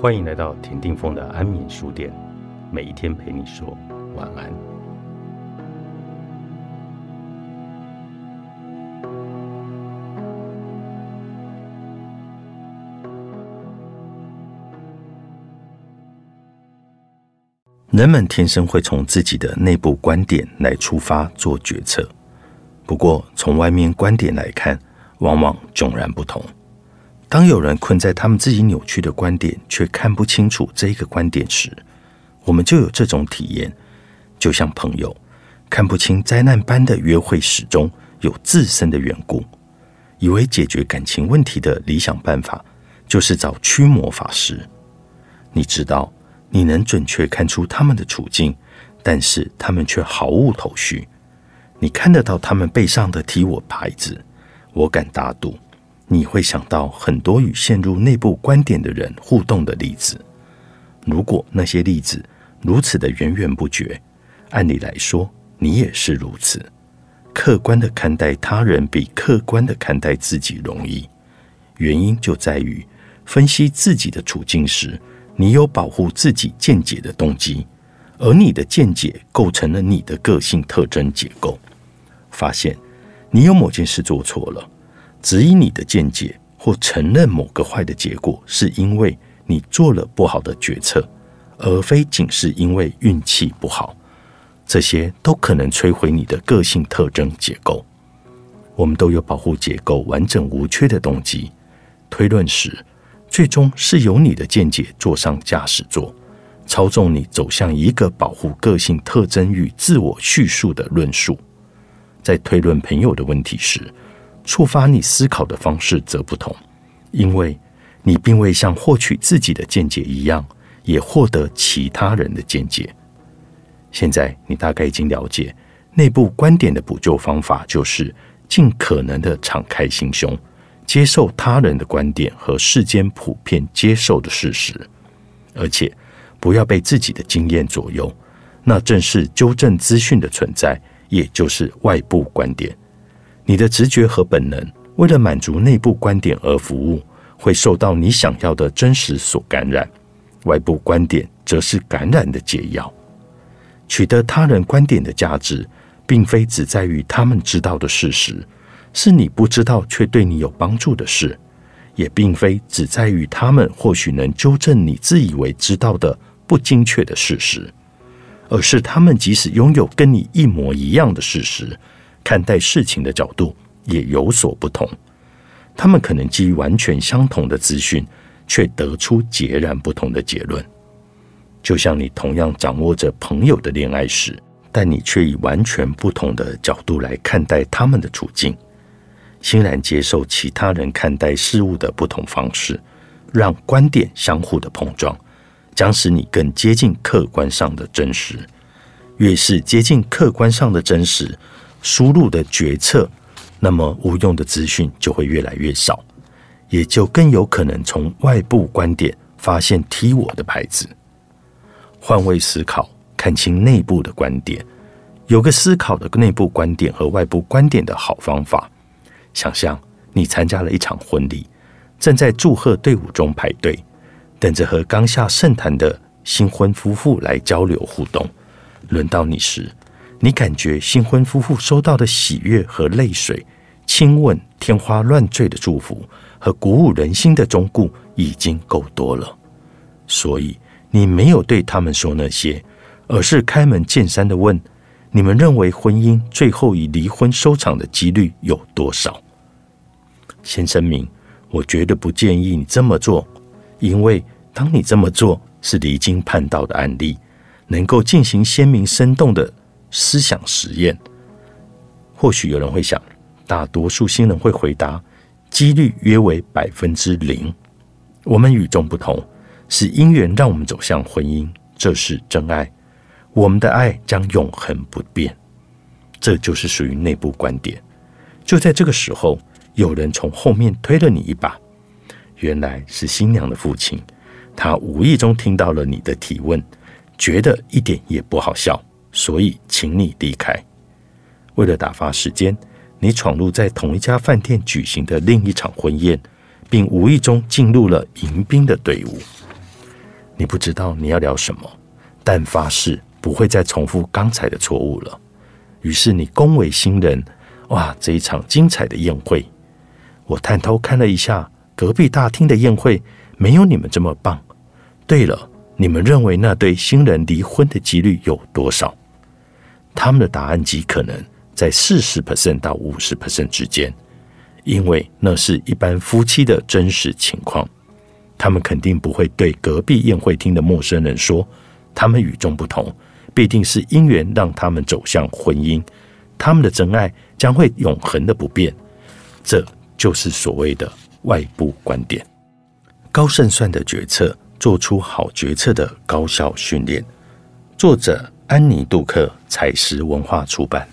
欢迎来到田定峰的安眠书店，每一天陪你说晚安。人们天生会从自己的内部观点来出发做决策，不过从外面观点来看，往往迥然不同。当有人困在他们自己扭曲的观点，却看不清楚这个观点时，我们就有这种体验，就像朋友看不清灾难般的约会始终有自身的缘故，以为解决感情问题的理想办法就是找驱魔法师。你知道，你能准确看出他们的处境，但是他们却毫无头绪。你看得到他们背上的踢我牌子，我敢打赌。你会想到很多与陷入内部观点的人互动的例子。如果那些例子如此的源源不绝，按理来说，你也是如此。客观的看待他人比客观的看待自己容易，原因就在于分析自己的处境时，你有保护自己见解的动机，而你的见解构成了你的个性特征结构。发现你有某件事做错了。质疑你的见解，或承认某个坏的结果，是因为你做了不好的决策，而非仅是因为运气不好。这些都可能摧毁你的个性特征结构。我们都有保护结构完整无缺的动机。推论时，最终是由你的见解坐上驾驶座，操纵你走向一个保护个性特征与自我叙述的论述。在推论朋友的问题时，触发你思考的方式则不同，因为你并未像获取自己的见解一样，也获得其他人的见解。现在你大概已经了解，内部观点的补救方法就是尽可能的敞开心胸，接受他人的观点和世间普遍接受的事实，而且不要被自己的经验左右。那正是纠正资讯的存在，也就是外部观点。你的直觉和本能为了满足内部观点而服务，会受到你想要的真实所感染；外部观点则是感染的解药。取得他人观点的价值，并非只在于他们知道的事实，是你不知道却对你有帮助的事；也并非只在于他们或许能纠正你自以为知道的不精确的事实，而是他们即使拥有跟你一模一样的事实。看待事情的角度也有所不同，他们可能基于完全相同的资讯，却得出截然不同的结论。就像你同样掌握着朋友的恋爱史，但你却以完全不同的角度来看待他们的处境，欣然接受其他人看待事物的不同方式，让观点相互的碰撞，将使你更接近客观上的真实。越是接近客观上的真实。输入的决策，那么无用的资讯就会越来越少，也就更有可能从外部观点发现踢我的牌子。换位思考，看清内部的观点，有个思考的内部观点和外部观点的好方法。想象你参加了一场婚礼，正在祝贺队伍中排队，等着和刚下圣坛的新婚夫妇来交流互动。轮到你时。你感觉新婚夫妇收到的喜悦和泪水、亲吻、天花乱坠的祝福和鼓舞人心的忠固已经够多了，所以你没有对他们说那些，而是开门见山的问：你们认为婚姻最后以离婚收场的几率有多少？先声明，我绝对不建议你这么做，因为当你这么做是离经叛道的案例，能够进行鲜明生动的。思想实验，或许有人会想，大多数新人会回答，几率约为百分之零。我们与众不同，是姻缘让我们走向婚姻，这是真爱，我们的爱将永恒不变。这就是属于内部观点。就在这个时候，有人从后面推了你一把，原来是新娘的父亲，他无意中听到了你的提问，觉得一点也不好笑。所以，请你离开。为了打发时间，你闯入在同一家饭店举行的另一场婚宴，并无意中进入了迎宾的队伍。你不知道你要聊什么，但发誓不会再重复刚才的错误了。于是你恭维新人，哇，这一场精彩的宴会！我探头看了一下隔壁大厅的宴会，没有你们这么棒。对了，你们认为那对新人离婚的几率有多少？他们的答案极可能在四十 percent 到五十 percent 之间，因为那是一般夫妻的真实情况。他们肯定不会对隔壁宴会厅的陌生人说，他们与众不同，必定是因缘让他们走向婚姻，他们的真爱将会永恒的不变。这就是所谓的外部观点。高胜算的决策，做出好决策的高效训练。作者。安妮·杜克，采石文化出版。